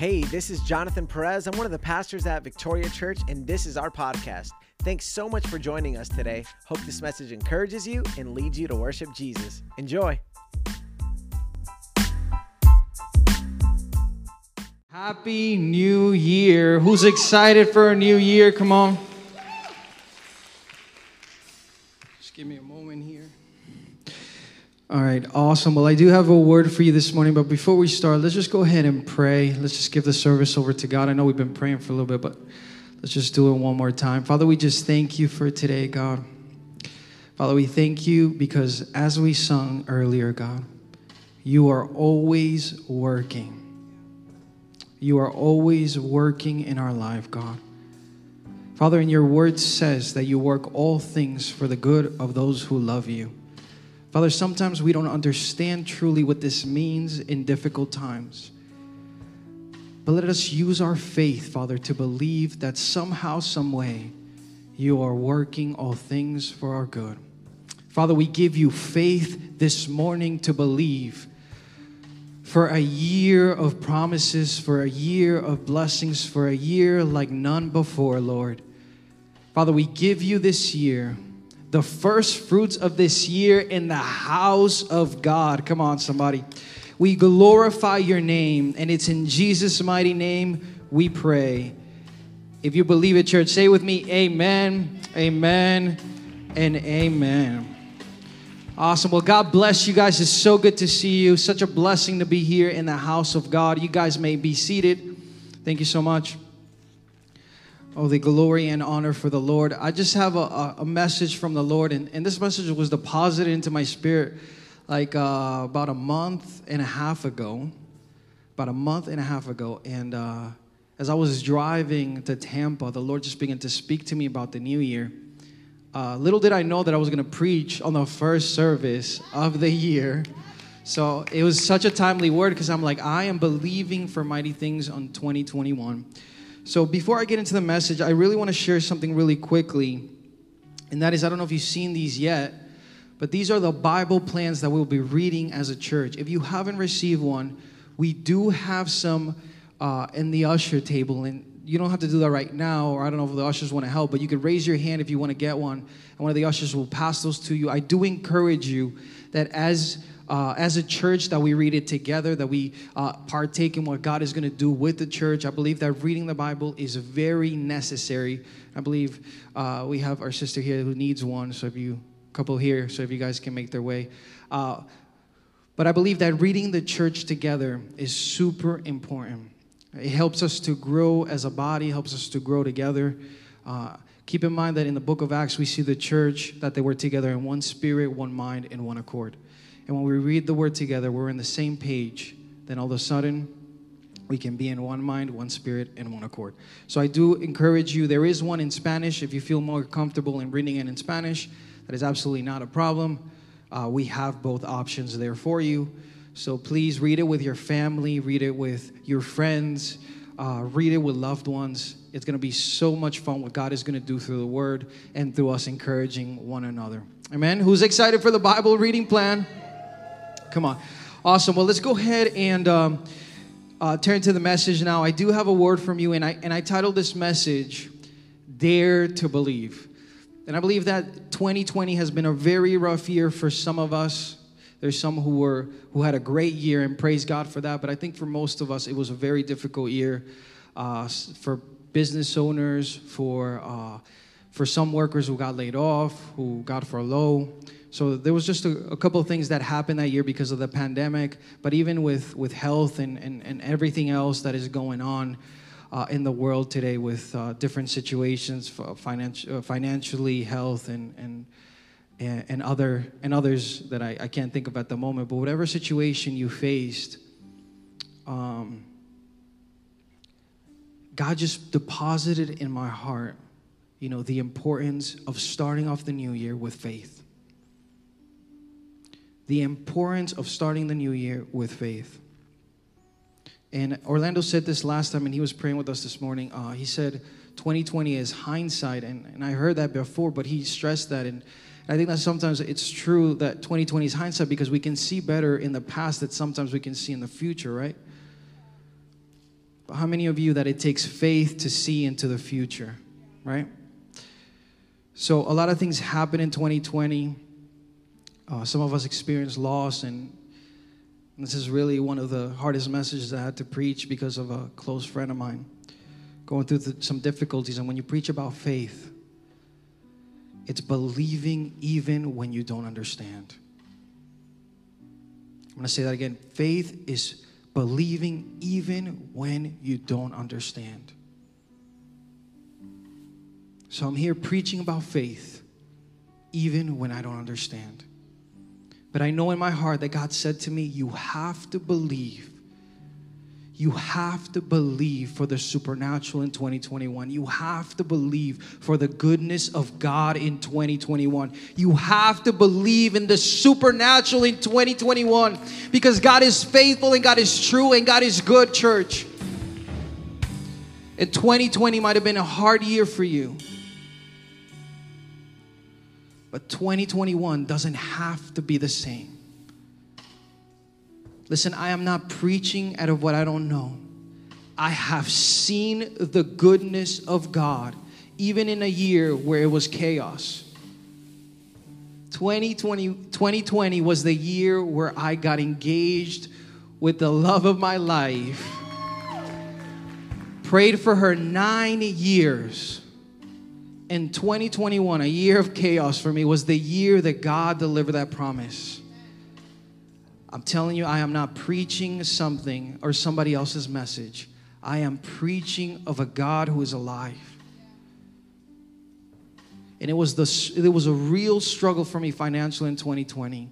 Hey, this is Jonathan Perez. I'm one of the pastors at Victoria Church, and this is our podcast. Thanks so much for joining us today. Hope this message encourages you and leads you to worship Jesus. Enjoy. Happy New Year. Who's excited for a new year? Come on. Just give me a. All right, awesome. Well, I do have a word for you this morning, but before we start, let's just go ahead and pray. Let's just give the service over to God. I know we've been praying for a little bit, but let's just do it one more time. Father, we just thank you for today, God. Father, we thank you because as we sung earlier, God, you are always working. You are always working in our life, God. Father, in your word says that you work all things for the good of those who love you. Father, sometimes we don't understand truly what this means in difficult times. But let us use our faith, Father, to believe that somehow, some way, you are working all things for our good. Father, we give you faith this morning to believe for a year of promises, for a year of blessings, for a year like none before, Lord. Father, we give you this year the first fruits of this year in the house of God. Come on, somebody. We glorify your name, and it's in Jesus' mighty name we pray. If you believe it, church, say with me, Amen, Amen, and Amen. Awesome. Well, God bless you guys. It's so good to see you. Such a blessing to be here in the house of God. You guys may be seated. Thank you so much. Oh, the glory and honor for the Lord. I just have a, a message from the Lord, and, and this message was deposited into my spirit like uh, about a month and a half ago. About a month and a half ago. And uh, as I was driving to Tampa, the Lord just began to speak to me about the new year. Uh, little did I know that I was going to preach on the first service of the year. So it was such a timely word because I'm like, I am believing for mighty things on 2021. So before I get into the message, I really want to share something really quickly. And that is, I don't know if you've seen these yet, but these are the Bible plans that we'll be reading as a church. If you haven't received one, we do have some uh, in the usher table. And you don't have to do that right now, or I don't know if the ushers want to help, but you could raise your hand if you want to get one, and one of the ushers will pass those to you. I do encourage you that as uh, as a church that we read it together, that we uh, partake in what God is going to do with the church. I believe that reading the Bible is very necessary. I believe uh, we have our sister here who needs one. So if you couple here, so if you guys can make their way. Uh, but I believe that reading the church together is super important. It helps us to grow as a body, helps us to grow together. Uh, keep in mind that in the book of Acts, we see the church that they were together in one spirit, one mind, and one accord. And when we read the word together, we're in the same page. Then all of a sudden, we can be in one mind, one spirit, and one accord. So I do encourage you. There is one in Spanish. If you feel more comfortable in reading it in Spanish, that is absolutely not a problem. Uh, we have both options there for you. So please read it with your family, read it with your friends, uh, read it with loved ones. It's going to be so much fun what God is going to do through the Word and through us encouraging one another. Amen. Who's excited for the Bible reading plan? Come on. Awesome. Well, let's go ahead and um, uh, turn to the message now. I do have a word from you, and I, and I titled this message, Dare to Believe. And I believe that 2020 has been a very rough year for some of us. There's some who were who had a great year, and praise God for that. But I think for most of us, it was a very difficult year uh, for business owners, for uh, for some workers who got laid off, who got furloughed. So there was just a, a, couple of things that happened that year because of the pandemic, but even with, with health and, and, and everything else that is going on uh, in the world today with uh, different situations, uh, financially, health, and, and, and, other, and others that I, I can't think of at the moment, but whatever situation you faced, um, God just deposited in my heart, you know, the importance of starting off the new year with faith the importance of starting the new year with faith. And Orlando said this last time, and he was praying with us this morning. Uh, he said, 2020 is hindsight. And, and I heard that before, but he stressed that. And I think that sometimes it's true that 2020 is hindsight because we can see better in the past that sometimes we can see in the future, right? But how many of you that it takes faith to see into the future, right? So a lot of things happen in 2020. Uh, some of us experience loss, and this is really one of the hardest messages I had to preach because of a close friend of mine going through the, some difficulties. And when you preach about faith, it's believing even when you don't understand. I'm going to say that again. Faith is believing even when you don't understand. So I'm here preaching about faith even when I don't understand. But I know in my heart that God said to me, You have to believe. You have to believe for the supernatural in 2021. You have to believe for the goodness of God in 2021. You have to believe in the supernatural in 2021 because God is faithful and God is true and God is good, church. And 2020 might have been a hard year for you. But 2021 doesn't have to be the same. Listen, I am not preaching out of what I don't know. I have seen the goodness of God, even in a year where it was chaos. 2020, 2020 was the year where I got engaged with the love of my life. Prayed for her nine years in 2021, a year of chaos for me, was the year that God delivered that promise. I'm telling you, I am not preaching something or somebody else's message. I am preaching of a God who is alive. And it was the it was a real struggle for me financially in 2020.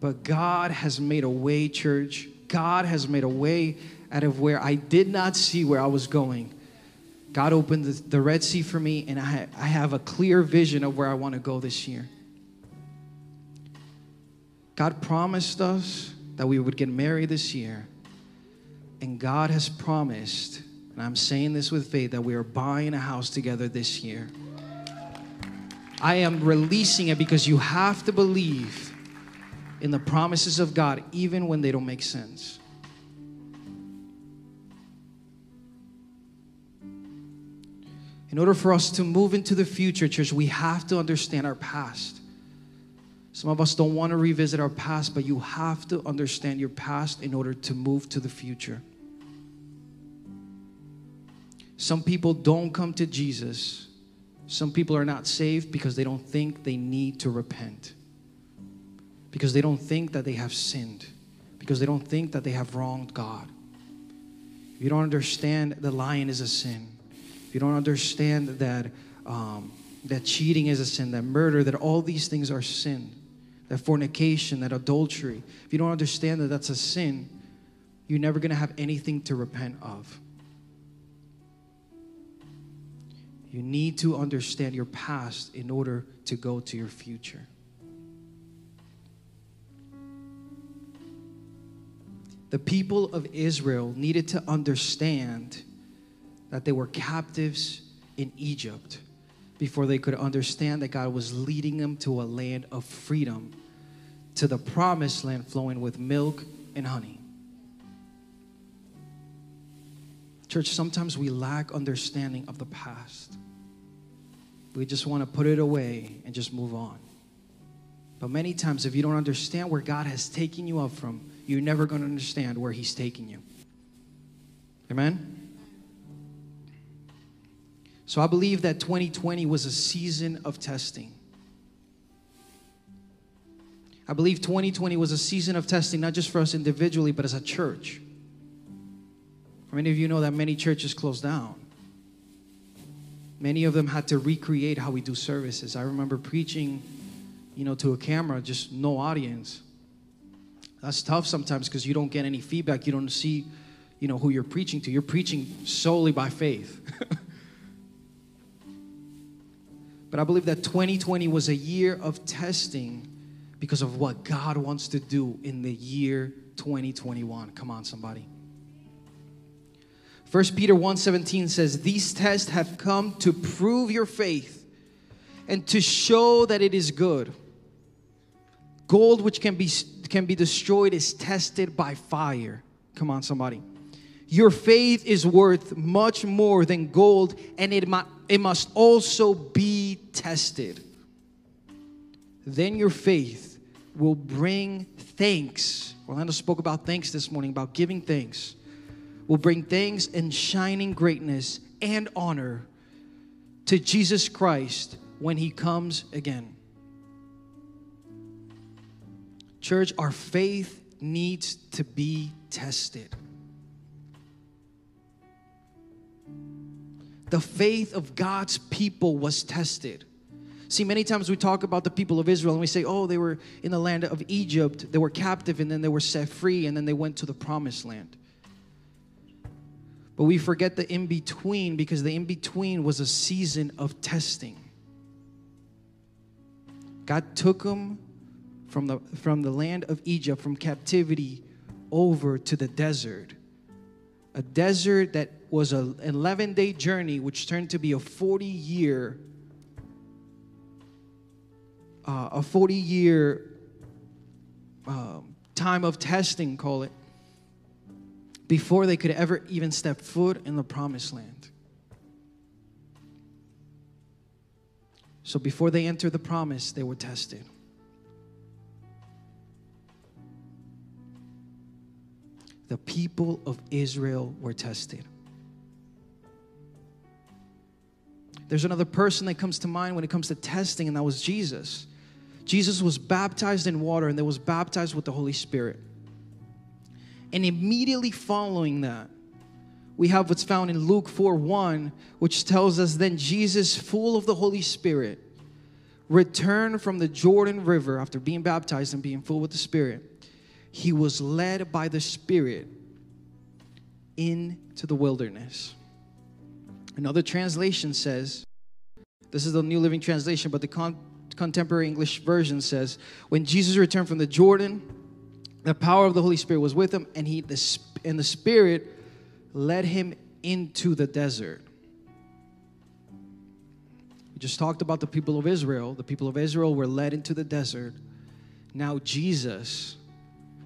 But God has made a way, church. God has made a way out of where I did not see where I was going. God opened the, Red Sea for me, and I, I have a clear vision of where I want to go this year. God promised us that we would get married this year. And God has promised, and I'm saying this with faith, that we are buying a house together this year. I am releasing it because you have to believe in the promises of God even when they don't make sense. In order for us to move into the future, church, we have to understand our past. Some of us don't want to revisit our past, but you have to understand your past in order to move to the future. Some people don't come to Jesus. Some people are not saved because they don't think they need to repent. Because they don't think that they have sinned. Because they don't think that they have wronged God. If you don't understand the lying is a sin, you don't understand that um, that cheating is a sin, that murder, that all these things are sin, that fornication, that adultery, if you don't understand that that's a sin, you're never going to have anything to repent of. You need to understand your past in order to go to your future. The people of Israel needed to understand that they were captives in Egypt before they could understand that God was leading them to a land of freedom, to the promised land flowing with milk and honey. Church, sometimes we lack understanding of the past. We just want to put it away and just move on. But many times, if you don't understand where God has taken you up from, you're never going to understand where He's taking you. Amen? So I believe that 2020 was a season of testing. I believe 2020 was a season of testing, not just for us individually, but as a church. Many of you know that many churches closed down? Many of them had to recreate how we do services. I remember preaching, you know, to a camera, just no audience. That's tough sometimes because you don't get any feedback. You don't see, you know, who you're preaching to. You're preaching solely by faith. But I believe that 2020 was a year of testing because of what God wants to do in the year 2021. Come on, somebody. 1 Peter 1:17 says, "These tests have come to prove your faith and to show that it is good. Gold which can be can be destroyed is tested by fire." Come on, somebody. Your faith is worth much more than gold, and it, mu- it must also be tested. Then your faith will bring thanks. Orlando spoke about thanks this morning, about giving thanks. Will bring thanks and shining greatness and honor to Jesus Christ when he comes again. Church, our faith needs to be tested. The faith of God's people was tested. See, many times we talk about the people of Israel and we say, oh, they were in the land of Egypt, they were captive, and then they were set free, and then they went to the promised land. But we forget the in between because the in between was a season of testing. God took them from the, from the land of Egypt, from captivity, over to the desert. A desert that was an 11 day journey, which turned to be a 40 year. Uh, a 40 year um, time of testing, call it, before they could ever even step foot in the promised land. So before they entered the promise, they were tested. The people of Israel were tested. There's another person that comes to mind when it comes to testing, and that was Jesus. Jesus was baptized in water and then was baptized with the Holy Spirit. And immediately following that, we have what's found in Luke 4 1, which tells us then Jesus, full of the Holy Spirit, returned from the Jordan River after being baptized and being full with the Spirit. He was led by the Spirit into the wilderness. Another translation says, this is the New Living Translation, but the con- contemporary English version says, when Jesus returned from the Jordan, the power of the Holy Spirit was with him, and he the, and the Spirit led him into the desert. We just talked about the people of Israel. The people of Israel were led into the desert. Now, Jesus,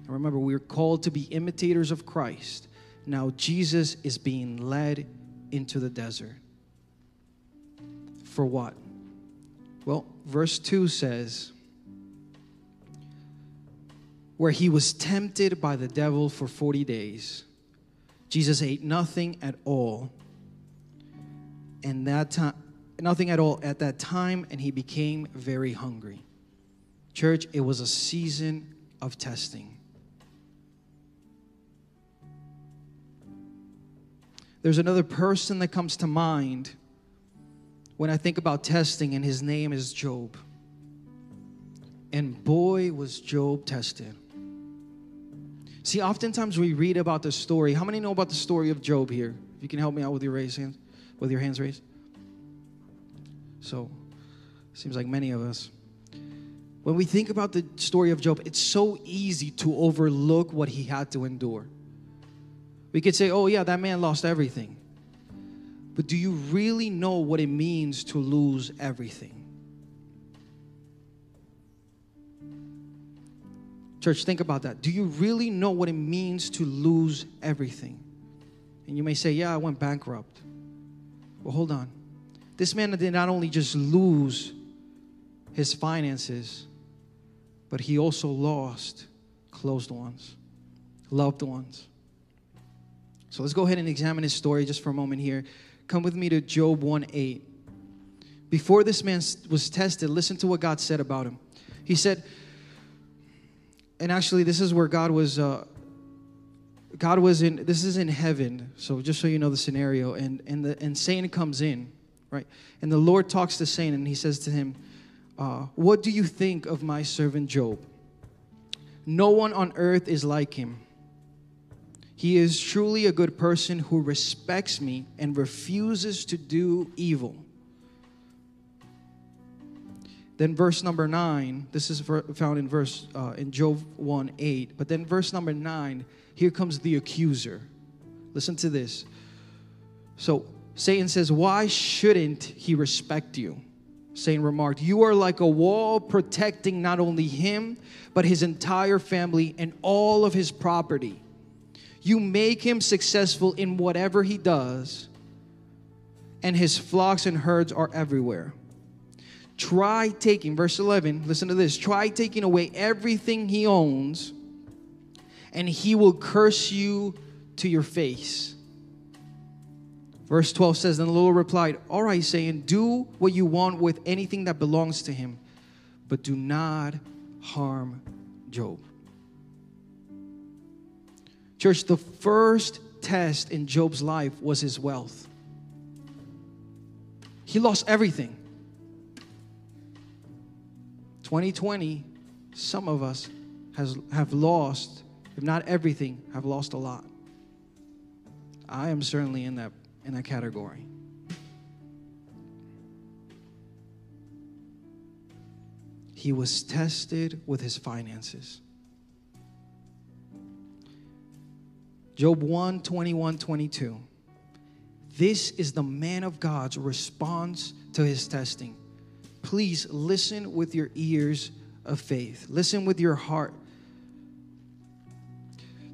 remember, we are called to be imitators of Christ. Now, Jesus is being led into the desert. For what? Well, verse 2 says, where he was tempted by the devil for 40 days. Jesus ate nothing at all. And that time, nothing at all at that time, and he became very hungry. Church, it was a season of testing. There's another person that comes to mind when I think about testing, and his name is Job. And boy, was Job tested. See, oftentimes we read about the story. How many know about the story of Job here? If you can help me out with your raised hands, with your hands raised. So, seems like many of us. When we think about the story of Job, it's so easy to overlook what he had to endure. We could say, oh, yeah, that man lost everything. But do you really know what it means to lose everything? Church, think about that. Do you really know what it means to lose everything? And you may say, Yeah, I went bankrupt. Well, hold on. This man did not only just lose his finances, but he also lost closed ones, loved ones. So let's go ahead and examine his story just for a moment here. Come with me to Job 1 8. Before this man was tested, listen to what God said about him. He said, and actually, this is where God was. Uh, God was in. This is in heaven. So just so you know the scenario, and and the and Satan comes in, right? And the Lord talks to Satan, and he says to him, uh, "What do you think of my servant Job? No one on earth is like him." He is truly a good person who respects me and refuses to do evil. Then verse number nine, this is found in verse uh, in Job 1 8. But then verse number nine, here comes the accuser. Listen to this. So Satan says, Why shouldn't he respect you? Satan remarked, You are like a wall protecting not only him, but his entire family and all of his property. You make him successful in whatever he does, and his flocks and herds are everywhere. Try taking, verse 11, listen to this try taking away everything he owns, and he will curse you to your face. Verse 12 says, Then the Lord replied, All right, saying, Do what you want with anything that belongs to him, but do not harm Job. Church, the first test in Job's life was his wealth. He lost everything. 2020, some of us has, have lost, if not everything, have lost a lot. I am certainly in that, in that category. He was tested with his finances. Job 1 21 22. This is the man of God's response to his testing. Please listen with your ears of faith, listen with your heart.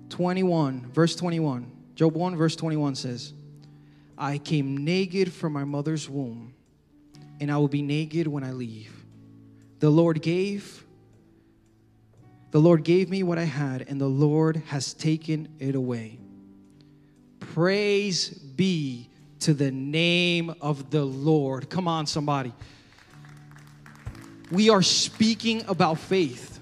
21, verse 21. Job 1, verse 21 says, I came naked from my mother's womb, and I will be naked when I leave. The Lord gave, the Lord gave me what I had, and the Lord has taken it away. Praise be to the name of the Lord. Come on, somebody. We are speaking about faith.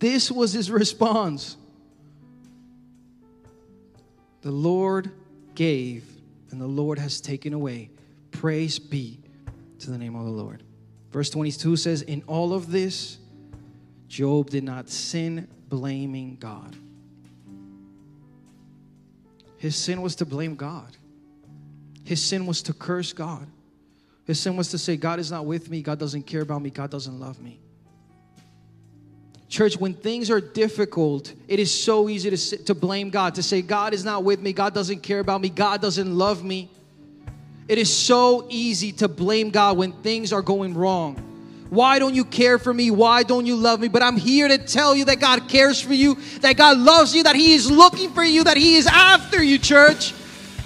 This was his response. The Lord gave, and the Lord has taken away. Praise be to the name of the Lord. Verse 22 says, In all of this, Job did not sin, blaming God. His sin was to blame God, his sin was to curse God. His sin was to say, God is not with me, God doesn't care about me, God doesn't love me. Church, when things are difficult, it is so easy to, to blame God, to say, God is not with me, God doesn't care about me, God doesn't love me. It is so easy to blame God when things are going wrong. Why don't you care for me? Why don't you love me? But I'm here to tell you that God cares for you, that God loves you, that He is looking for you, that He is after you, church.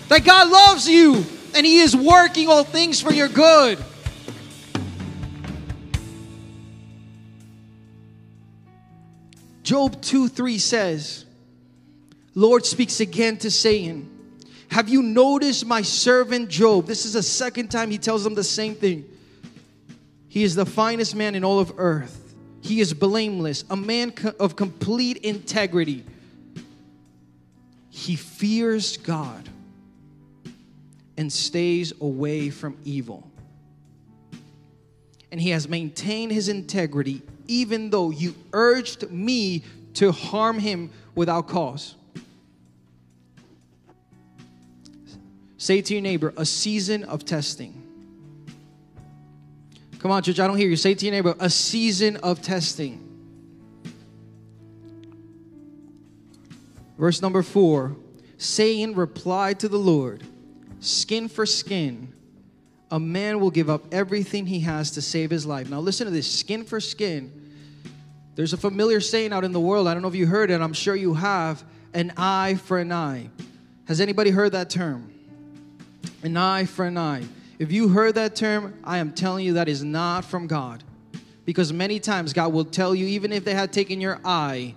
That God loves you and He is working all things for your good. Job 2 3 says, Lord speaks again to Satan. Have you noticed my servant Job? This is the second time he tells them the same thing. He is the finest man in all of earth. He is blameless, a man of complete integrity. He fears God and stays away from evil. And he has maintained his integrity even though you urged me to harm him without cause. Say to your neighbor, a season of testing. Come on, church, I don't hear you. Say to your neighbor, a season of testing. Verse number four Satan replied to the Lord, skin for skin, a man will give up everything he has to save his life. Now, listen to this skin for skin. There's a familiar saying out in the world. I don't know if you heard it, I'm sure you have an eye for an eye. Has anybody heard that term? An eye for an eye. If you heard that term, I am telling you that is not from God. Because many times God will tell you, even if they had taken your eye,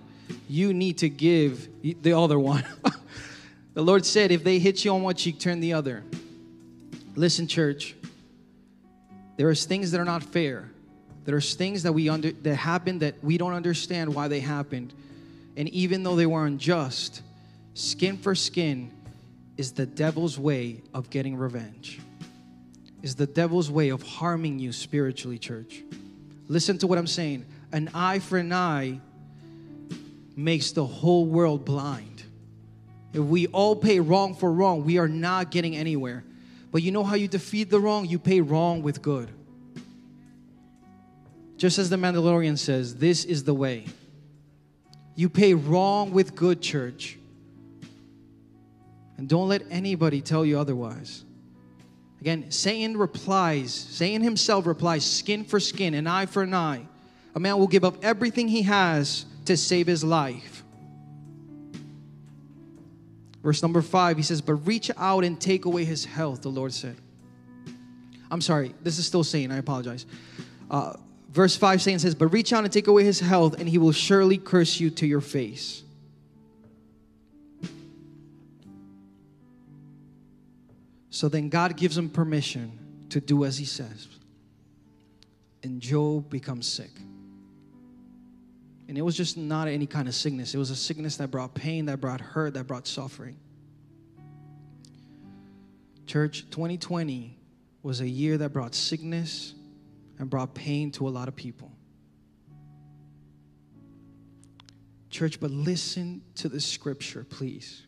you need to give the other one. the Lord said, if they hit you on one cheek, turn the other. Listen, church, there is things that are not fair. There's things that we under that happen that we don't understand why they happened. And even though they were unjust, skin for skin is the devil's way of getting revenge is the devil's way of harming you spiritually, church. Listen to what I'm saying. An eye for an eye makes the whole world blind. If we all pay wrong for wrong, we are not getting anywhere. But you know how you defeat the wrong? You pay wrong with good. Just as the Mandalorian says, this is the way. You pay wrong with good, church. And don't let anybody tell you otherwise. Again, Satan replies, Satan himself replies, skin for skin, an eye for an eye. A man will give up everything he has to save his life. Verse number five, he says, But reach out and take away his health, the Lord said. I'm sorry, this is still saying, I apologize. Uh, verse 5 saying says, But reach out and take away his health, and he will surely curse you to your face. So then God gives him permission to do as he says. And Job becomes sick. And it was just not any kind of sickness. It was a sickness that brought pain, that brought hurt, that brought suffering. Church, 2020 was a year that brought sickness and brought pain to a lot of people. Church, but listen to the scripture, please.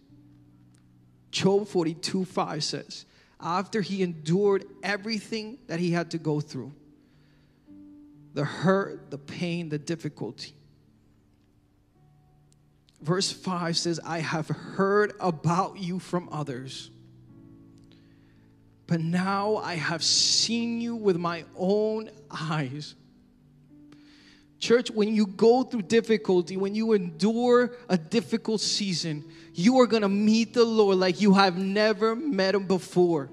Job 42 5 says, after he endured everything that he had to go through the hurt, the pain, the difficulty verse 5 says, I have heard about you from others, but now I have seen you with my own eyes. Church, when you go through difficulty, when you endure a difficult season, you are gonna meet the Lord like you have never met Him before.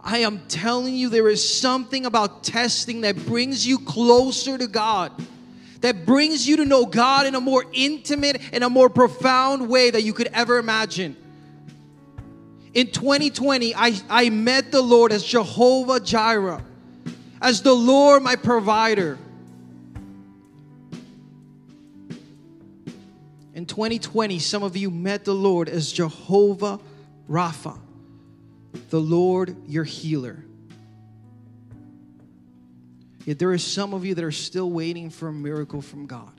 I am telling you, there is something about testing that brings you closer to God that brings you to know God in a more intimate and a more profound way that you could ever imagine. In 2020, I, I met the Lord as Jehovah Jireh, as the Lord my provider. In 2020, some of you met the Lord as Jehovah Rapha, the Lord your healer. Yet there are some of you that are still waiting for a miracle from God.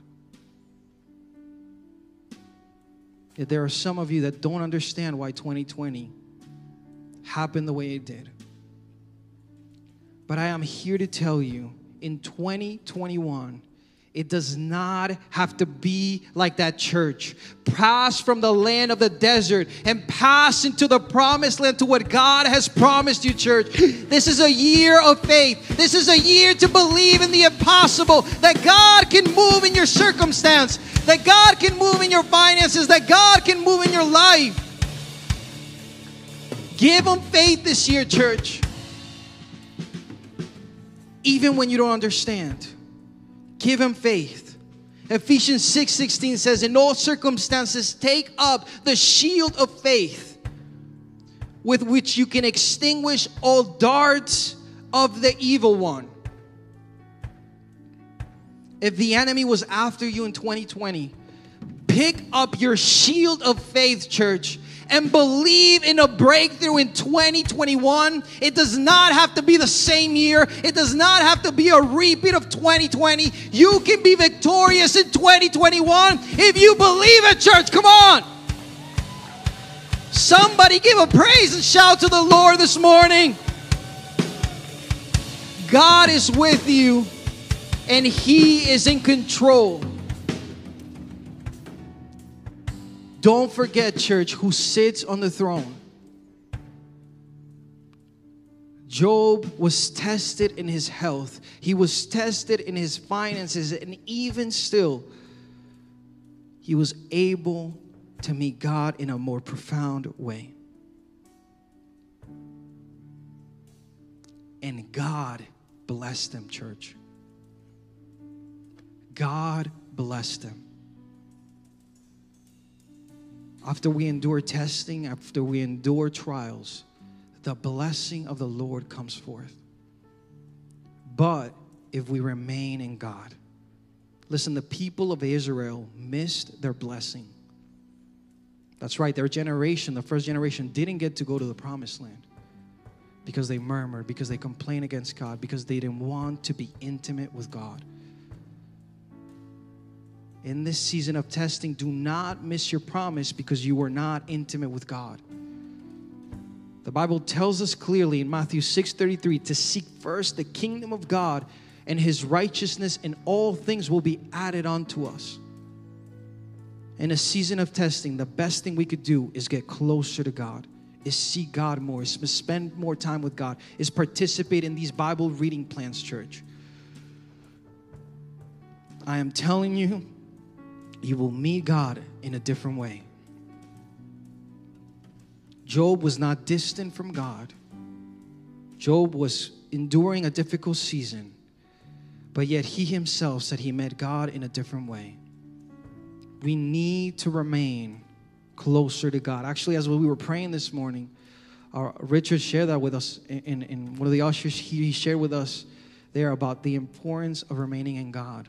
Yet there are some of you that don't understand why 2020 happened the way it did. But I am here to tell you in 2021, it does not have to be like that church. Pass from the land of the desert and pass into the promised land to what God has promised you, church. This is a year of faith. This is a year to believe in the impossible that God can move in your circumstance, that God can move in your finances, that God can move in your life. Give them faith this year, church. Even when you don't understand. Give him faith. Ephesians 6 16 says, In all circumstances, take up the shield of faith with which you can extinguish all darts of the evil one. If the enemy was after you in 2020, pick up your shield of faith, church, and believe in a breakthrough in 2021. It does not have to be the same year, it does not have to be a repeat of 2020. You can be victorious in 2021 if you believe it, church. Come on. Somebody give a praise and shout to the Lord this morning. God is with you and He is in control. Don't forget, church, who sits on the throne. Job was tested in his health, he was tested in his finances, and even still, he was able to meet God in a more profound way. And God blessed them, church. God blessed him after we endure testing, after we endure trials, the blessing of the Lord comes forth. But if we remain in God, listen, the people of Israel missed their blessing. That's right, their generation, the first generation, didn't get to go to the promised land because they murmured, because they complained against God, because they didn't want to be intimate with God in this season of testing, do not miss your promise because you were not intimate with God. The Bible tells us clearly in Matthew 6:33 to seek first the kingdom of God and his righteousness and all things will be added unto us. In a season of testing, the best thing we could do is get closer to God, is see God more, is spend more time with God, is participate in these Bible reading plans, church. I am telling you, you will meet God in a different way. Job was not distant from God. Job was enduring a difficult season, but yet he himself said he met God in a different way. We need to remain closer to God. Actually, as we were praying this morning, our, Richard shared that with us in, in one of the ushers. He, he shared with us there about the importance of remaining in God.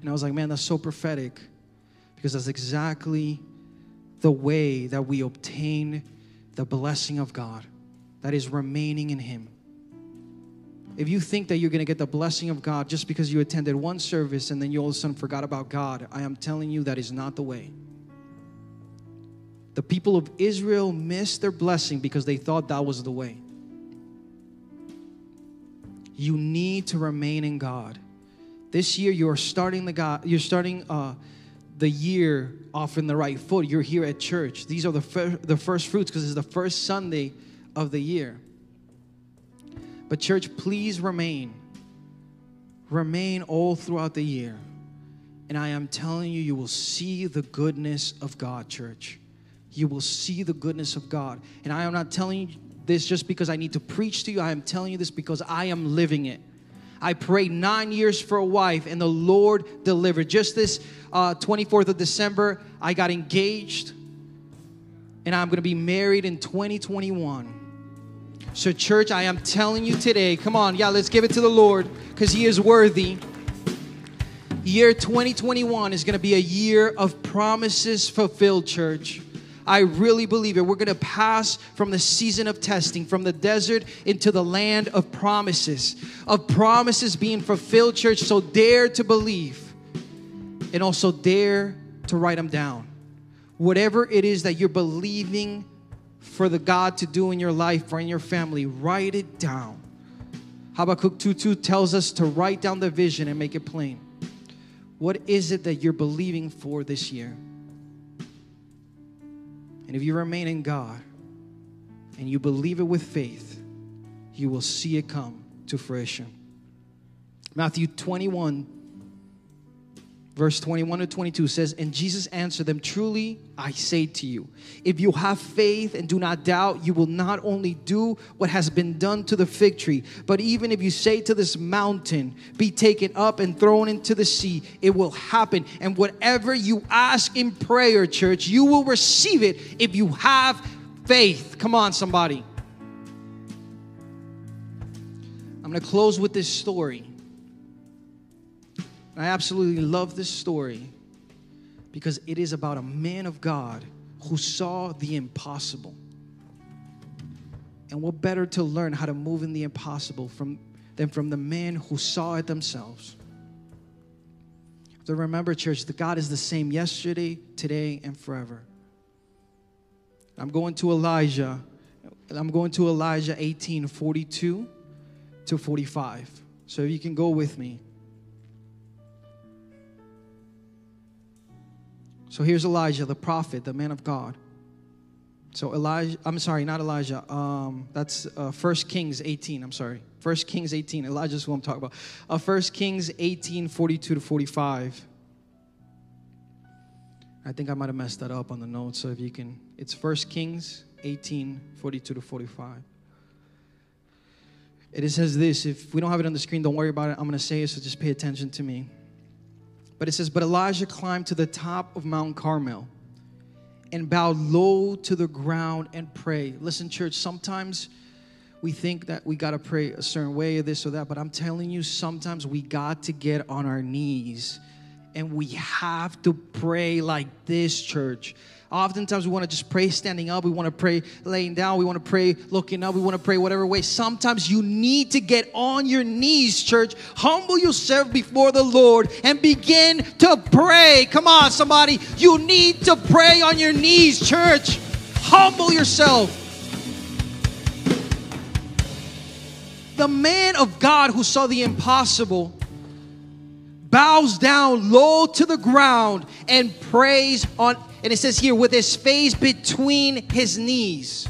And I was like, man, that's so prophetic because that's exactly the way that we obtain the blessing of God that is remaining in Him. If you think that you're going to get the blessing of God just because you attended one service and then you all of a sudden forgot about God, I am telling you that is not the way. The people of Israel missed their blessing because they thought that was the way. You need to remain in God. This year you're starting the God, you're starting uh, the year off in the right foot. You're here at church. These are the, fir- the first fruits because it's the first Sunday of the year. But, church, please remain. Remain all throughout the year. And I am telling you, you will see the goodness of God, church. You will see the goodness of God. And I am not telling you this just because I need to preach to you. I am telling you this because I am living it. I prayed nine years for a wife, and the Lord delivered. Just this uh, 24th of December, I got engaged, and I'm going to be married in 2021. So, church, I am telling you today, come on, yeah, let's give it to the Lord because He is worthy. Year 2021 is going to be a year of promises fulfilled, church. I really believe it. We're going to pass from the season of testing, from the desert into the land of promises, of promises being fulfilled, church. So dare to believe and also dare to write them down. Whatever it is that you're believing for the God to do in your life or in your family, write it down. Habakkuk 2:2 tells us to write down the vision and make it plain. What is it that you're believing for this year? And if you remain in God and you believe it with faith, you will see it come to fruition. Matthew 21, verse 21 to 22 says, And Jesus answered them, Truly I say to you, if you have faith and do not doubt, you will not only do what has been done to the fig tree, but even if you say to this mountain, Be taken up and thrown into the sea, it will happen. And whatever you ask in prayer, church, you will receive it if you have faith. Come on, somebody. I'm going to close with this story. I absolutely love this story because it is about a man of God who saw the impossible. And what better to learn how to move in the impossible from, than from the men who saw it themselves? So remember, church, that God is the same yesterday, today, and forever. I'm going to Elijah. I'm going to Elijah 18 42 to 45. So if you can go with me. So here's Elijah, the prophet, the man of God. So Elijah, I'm sorry, not Elijah. Um, that's uh, 1 Kings 18. I'm sorry. 1 Kings 18. Elijah's who I'm talking about. Uh, 1 Kings 18, 42 to 45. I think I might have messed that up on the notes. So if you can, it's 1 Kings 18, 42 to 45. It says this. If we don't have it on the screen, don't worry about it. I'm going to say it, so just pay attention to me. But it says, But Elijah climbed to the top of Mount Carmel and bowed low to the ground and prayed. Listen, church, sometimes we think that we got to pray a certain way or this or that, but I'm telling you, sometimes we got to get on our knees and we have to pray like this, church. Oftentimes we want to just pray standing up. We want to pray laying down. We want to pray looking up. We want to pray whatever way. Sometimes you need to get on your knees, church. Humble yourself before the Lord and begin to pray. Come on, somebody. You need to pray on your knees, church. Humble yourself. The man of God who saw the impossible bows down low to the ground and prays on and it says here with his face between his knees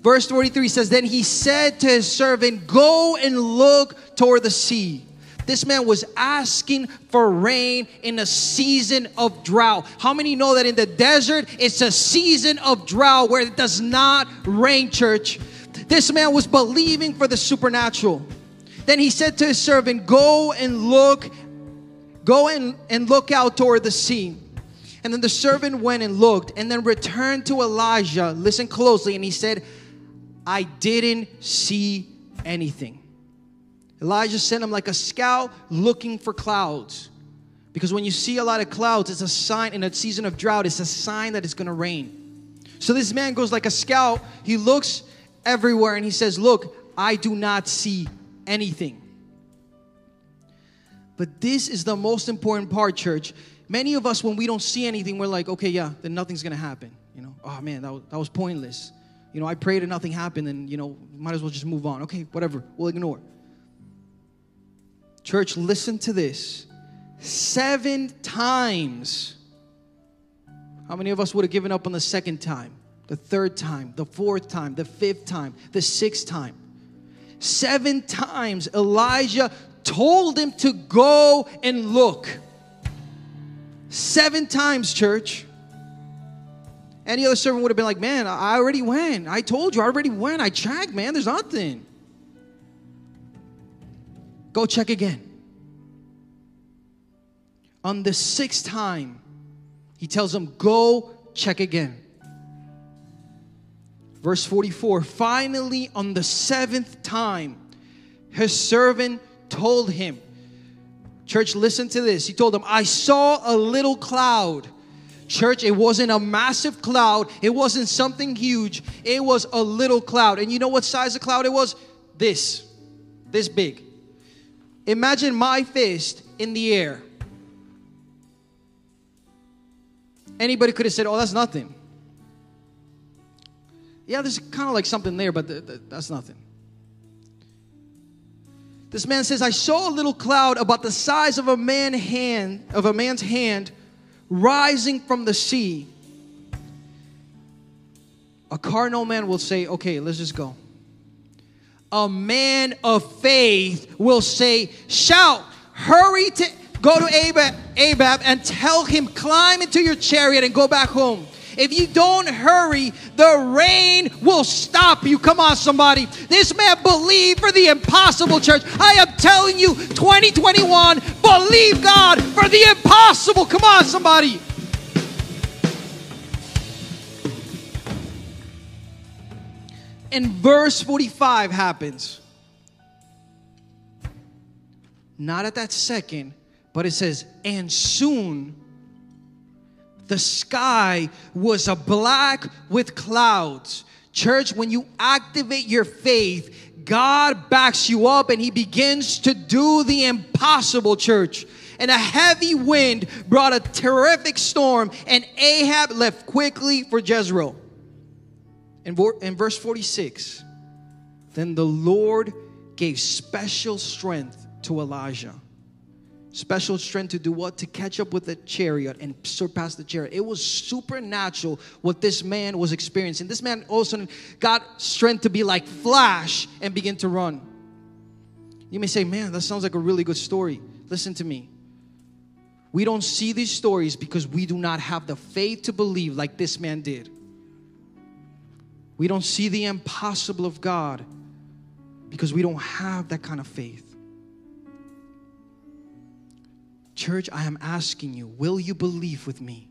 verse 43 says then he said to his servant go and look toward the sea This man was asking for rain in a season of drought. How many know that in the desert it's a season of drought where it does not rain, church? This man was believing for the supernatural. Then he said to his servant, Go and look, go and, and look out toward the sea. And then the servant went and looked and then returned to Elijah. Listen closely. And he said, I didn't see anything. Elijah sent him like a scout looking for clouds. Because when you see a lot of clouds, it's a sign in a season of drought, it's a sign that it's gonna rain. So this man goes like a scout, he looks everywhere and he says, Look, I do not see anything. But this is the most important part, church. Many of us, when we don't see anything, we're like, okay, yeah, then nothing's gonna happen. You know, oh man, that was, that was pointless. You know, I prayed and nothing happened, and you know, might as well just move on. Okay, whatever, we'll ignore. Church, listen to this. Seven times. How many of us would have given up on the second time, the third time, the fourth time, the fifth time, the sixth time? Seven times Elijah told him to go and look. Seven times, church. Any other servant would have been like, Man, I already went. I told you, I already went. I checked, man. There's nothing. Go check again. On the sixth time, he tells him, Go check again. Verse 44 Finally, on the seventh time, his servant told him, Church, listen to this. He told him, I saw a little cloud. Church, it wasn't a massive cloud, it wasn't something huge, it was a little cloud. And you know what size of cloud it was? This, this big. Imagine my fist in the air. Anybody could have said, Oh, that's nothing. Yeah, there's kind of like something there, but th- th- that's nothing. This man says, I saw a little cloud about the size of a man hand, of a man's hand, rising from the sea. A carnal man will say, Okay, let's just go a man of faith will say, Shout, hurry to go to Ahab, Ahab and tell him, Climb into your chariot and go back home. If you don't hurry, the rain will stop you. Come on, somebody. This man believed for the impossible, church. I am telling you, 2021, believe God for the impossible. Come on, somebody. and verse 45 happens. Not at that second, but it says, and soon the sky was a black with clouds. Church, when you activate your faith, God backs you up and He begins to do the impossible, church. And a heavy wind brought a terrific storm, and Ahab left quickly for Jezreel. In, in verse 46, then the Lord gave special strength to Elijah. Special strength to do what? To catch up with the chariot and surpass the chariot. It was supernatural what this man was experiencing. This man also got strength to be like Flash and begin to run. You may say, man, that sounds like a really good story. Listen to me. We don't see these stories because we do not have the faith to believe like this man did. We don't see the impossible of God because we don't have that kind of faith. Church, I am asking you, will you believe with me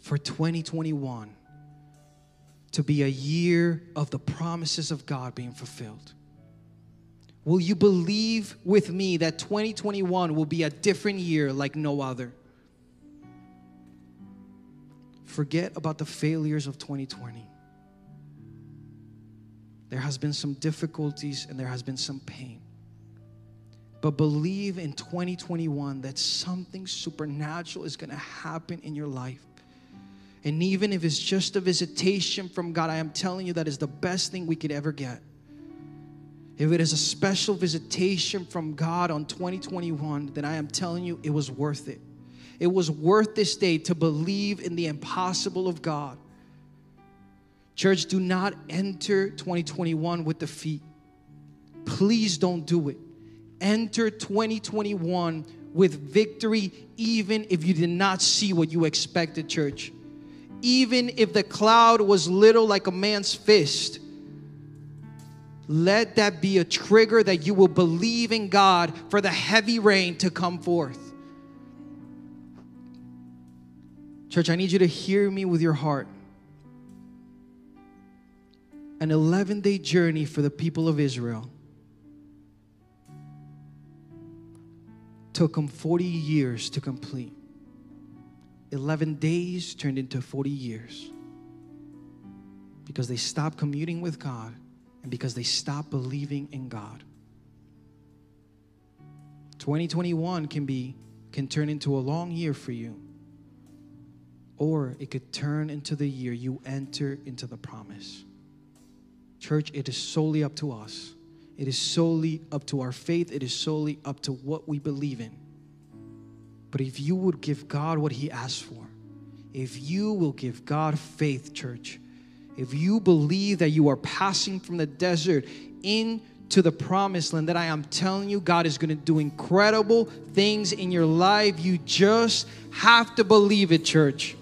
for 2021 to be a year of the promises of God being fulfilled? Will you believe with me that 2021 will be a different year like no other? Forget about the failures of 2020. There has been some difficulties and there has been some pain. But believe in 2021 that something supernatural is going to happen in your life. And even if it's just a visitation from God, I am telling you that is the best thing we could ever get. If it is a special visitation from God on 2021, then I am telling you it was worth it. It was worth this day to believe in the impossible of God. Church, do not enter 2021 with defeat. Please don't do it. Enter 2021 with victory, even if you did not see what you expected, church. Even if the cloud was little like a man's fist, let that be a trigger that you will believe in God for the heavy rain to come forth. Church, I need you to hear me with your heart. An 11 day journey for the people of Israel took them 40 years to complete. 11 days turned into 40 years because they stopped commuting with God and because they stopped believing in God. 2021 can be can turn into a long year for you or it could turn into the year you enter into the promise. Church, it is solely up to us. It is solely up to our faith. It is solely up to what we believe in. But if you would give God what He asked for, if you will give God faith, church, if you believe that you are passing from the desert into the promised land, that I am telling you, God is going to do incredible things in your life. You just have to believe it, church.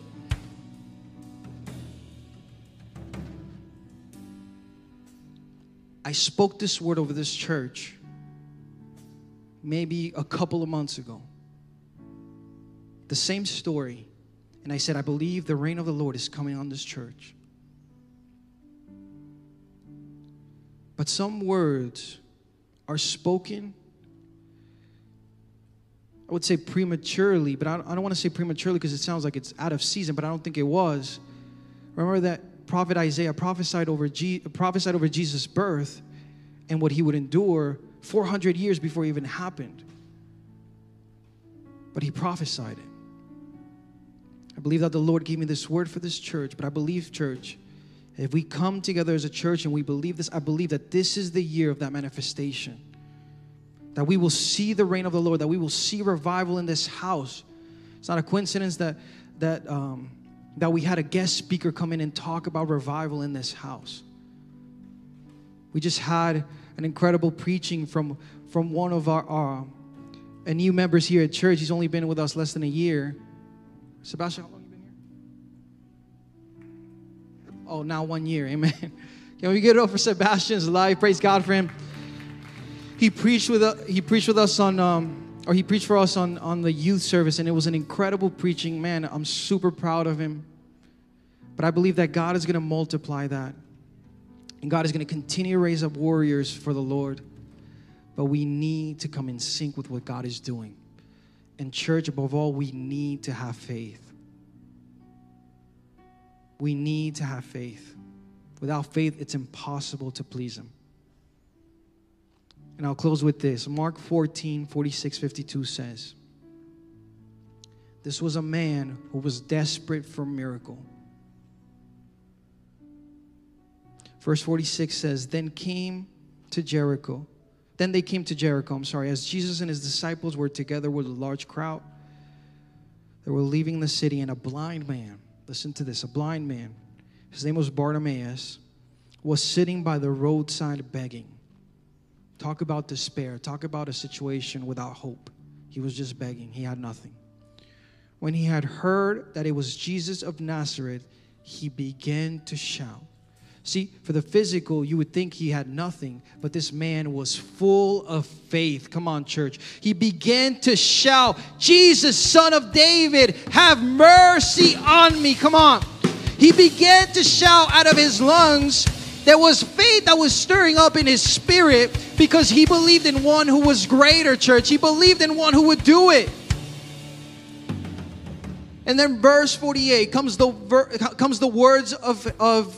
I spoke this word over this church maybe a couple of months ago. The same story. And I said, I believe the reign of the Lord is coming on this church. But some words are spoken, I would say prematurely, but I don't want to say prematurely because it sounds like it's out of season, but I don't think it was. Remember that prophet Isaiah prophesied over, Je- prophesied over Jesus' birth and what he would endure 400 years before it even happened. But he prophesied it. I believe that the Lord gave me this word for this church, but I believe, church, if we come together as a church and we believe this, I believe that this is the year of that manifestation. That we will see the reign of the Lord, that we will see revival in this house. It's not a coincidence that that um, that we had a guest speaker come in and talk about revival in this house. We just had an incredible preaching from from one of our, our new members here at church. He's only been with us less than a year. Sebastian, how long you been here? Oh, now one year. Amen. Can we get it up for Sebastian's life? Praise God for him. He preached with us, he preached with us on um, or he preached for us on, on the youth service, and it was an incredible preaching. Man, I'm super proud of him. But I believe that God is going to multiply that. And God is going to continue to raise up warriors for the Lord. But we need to come in sync with what God is doing. And, church, above all, we need to have faith. We need to have faith. Without faith, it's impossible to please Him. And I'll close with this Mark 14, 46, 52 says, This was a man who was desperate for miracle. Verse 46 says, Then came to Jericho then they came to Jericho, I'm sorry, as Jesus and his disciples were together with a large crowd. They were leaving the city, and a blind man, listen to this, a blind man, his name was Bartimaeus, was sitting by the roadside begging. Talk about despair, talk about a situation without hope. He was just begging, he had nothing. When he had heard that it was Jesus of Nazareth, he began to shout. See, for the physical, you would think he had nothing, but this man was full of faith. Come on, church. He began to shout, Jesus, son of David, have mercy on me. Come on. He began to shout out of his lungs. There was faith that was stirring up in his spirit because he believed in one who was greater, church. He believed in one who would do it. And then verse 48 comes the, comes the words of, of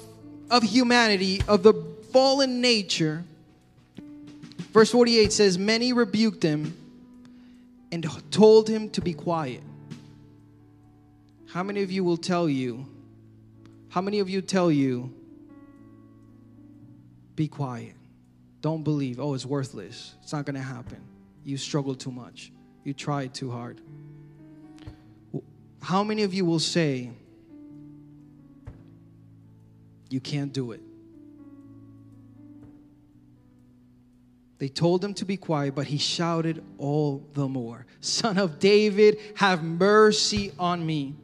of humanity, of the fallen nature. Verse 48 says, Many rebuked him and told him to be quiet. How many of you will tell you? How many of you tell you, be quiet? Don't believe. Oh, it's worthless. It's not going to happen. You struggle too much. You tried too hard. How many of you will say, you can't do it. They told him to be quiet, but he shouted all the more Son of David, have mercy on me.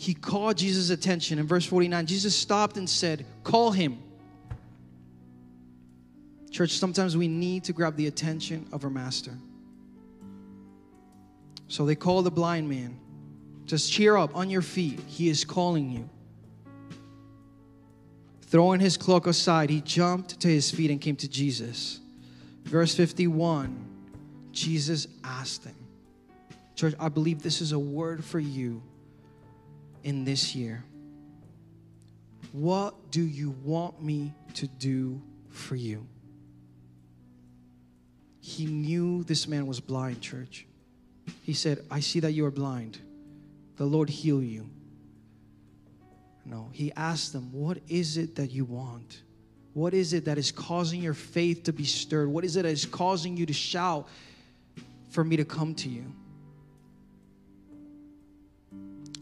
He called Jesus' attention. In verse 49, Jesus stopped and said, Call him. Church, sometimes we need to grab the attention of our master. So they called the blind man. Just cheer up on your feet. He is calling you. Throwing his cloak aside, he jumped to his feet and came to Jesus. Verse 51 Jesus asked him, Church, I believe this is a word for you in this year. What do you want me to do for you? He knew this man was blind, church. He said, I see that you are blind. The Lord heal you. No, he asked them, What is it that you want? What is it that is causing your faith to be stirred? What is it that is causing you to shout for me to come to you?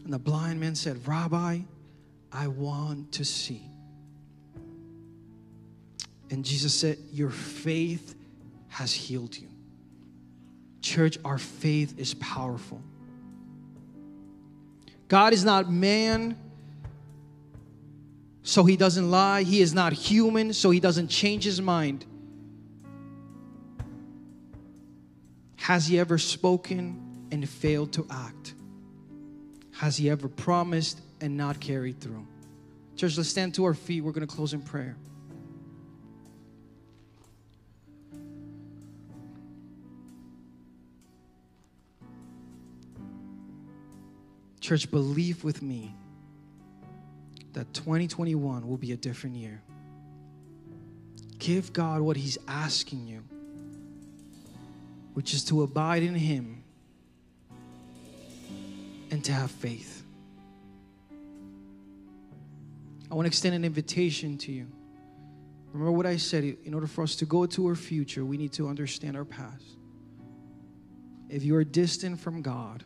And the blind man said, Rabbi, I want to see. And Jesus said, Your faith has healed you. Church, our faith is powerful. God is not man, so he doesn't lie. He is not human, so he doesn't change his mind. Has he ever spoken and failed to act? Has he ever promised and not carried through? Church, let's stand to our feet. We're going to close in prayer. Church, believe with me that 2021 will be a different year. Give God what He's asking you, which is to abide in Him and to have faith. I want to extend an invitation to you. Remember what I said in order for us to go to our future, we need to understand our past. If you are distant from God,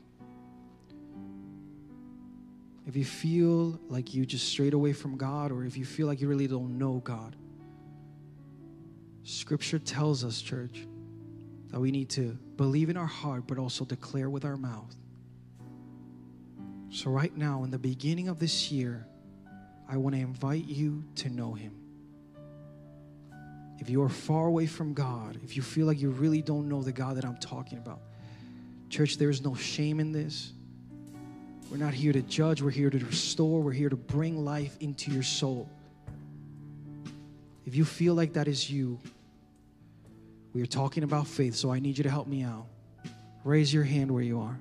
if you feel like you just strayed away from God, or if you feel like you really don't know God, Scripture tells us, church, that we need to believe in our heart, but also declare with our mouth. So, right now, in the beginning of this year, I want to invite you to know Him. If you are far away from God, if you feel like you really don't know the God that I'm talking about, church, there is no shame in this. We're not here to judge, we're here to restore, we're here to bring life into your soul. If you feel like that is you, we are talking about faith, so I need you to help me out. Raise your hand where you are.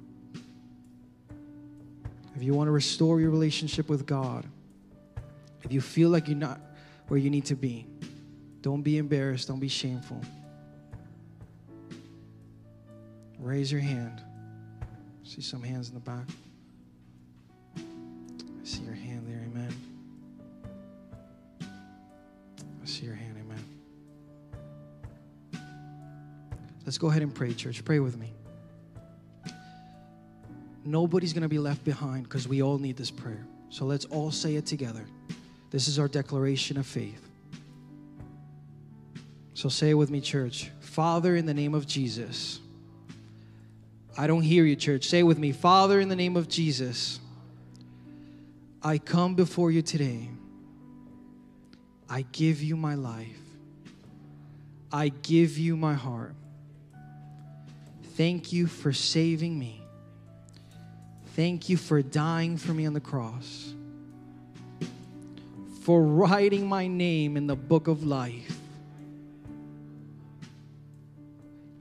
If you want to restore your relationship with God, if you feel like you're not where you need to be, don't be embarrassed, don't be shameful. Raise your hand. See some hands in the back. I see your hand there, amen. I see your hand, amen. Let's go ahead and pray, church. Pray with me. Nobody's going to be left behind because we all need this prayer. So let's all say it together. This is our declaration of faith. So say it with me, church. Father, in the name of Jesus. I don't hear you, church. Say it with me. Father, in the name of Jesus, I come before you today. I give you my life. I give you my heart. Thank you for saving me. Thank you for dying for me on the cross, for writing my name in the book of life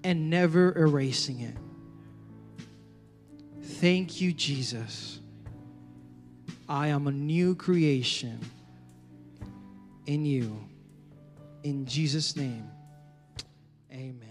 and never erasing it. Thank you, Jesus. I am a new creation in you. In Jesus' name, amen.